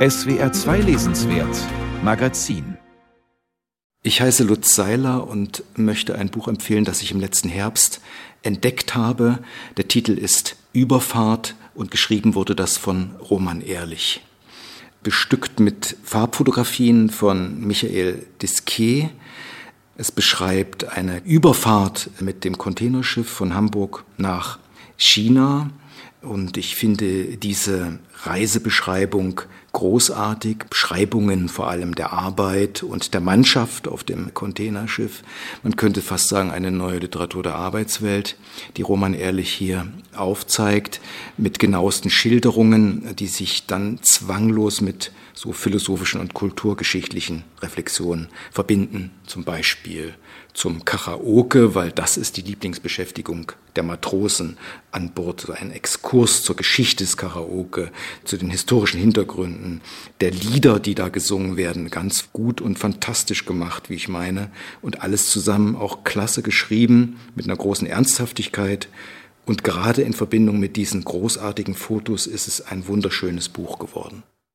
SWR 2 Lesenswert Magazin Ich heiße Lutz Seiler und möchte ein Buch empfehlen, das ich im letzten Herbst entdeckt habe. Der Titel ist Überfahrt und geschrieben wurde das von Roman Ehrlich. Bestückt mit Farbfotografien von Michael Disquet. Es beschreibt eine Überfahrt mit dem Containerschiff von Hamburg nach China und ich finde diese Reisebeschreibung großartig, Beschreibungen vor allem der Arbeit und der Mannschaft auf dem Containerschiff. Man könnte fast sagen, eine neue Literatur der Arbeitswelt, die Roman Ehrlich hier aufzeigt, mit genauesten Schilderungen, die sich dann zwanglos mit so philosophischen und kulturgeschichtlichen Reflexionen verbinden. Zum Beispiel zum Karaoke, weil das ist die Lieblingsbeschäftigung der Matrosen an Bord. So ein Exkurs zur Geschichte des Karaoke, zu den historischen Hintergründen der Lieder, die da gesungen werden. Ganz gut und fantastisch gemacht, wie ich meine. Und alles zusammen auch klasse geschrieben, mit einer großen Ernsthaftigkeit. Und gerade in Verbindung mit diesen großartigen Fotos ist es ein wunderschönes Buch geworden.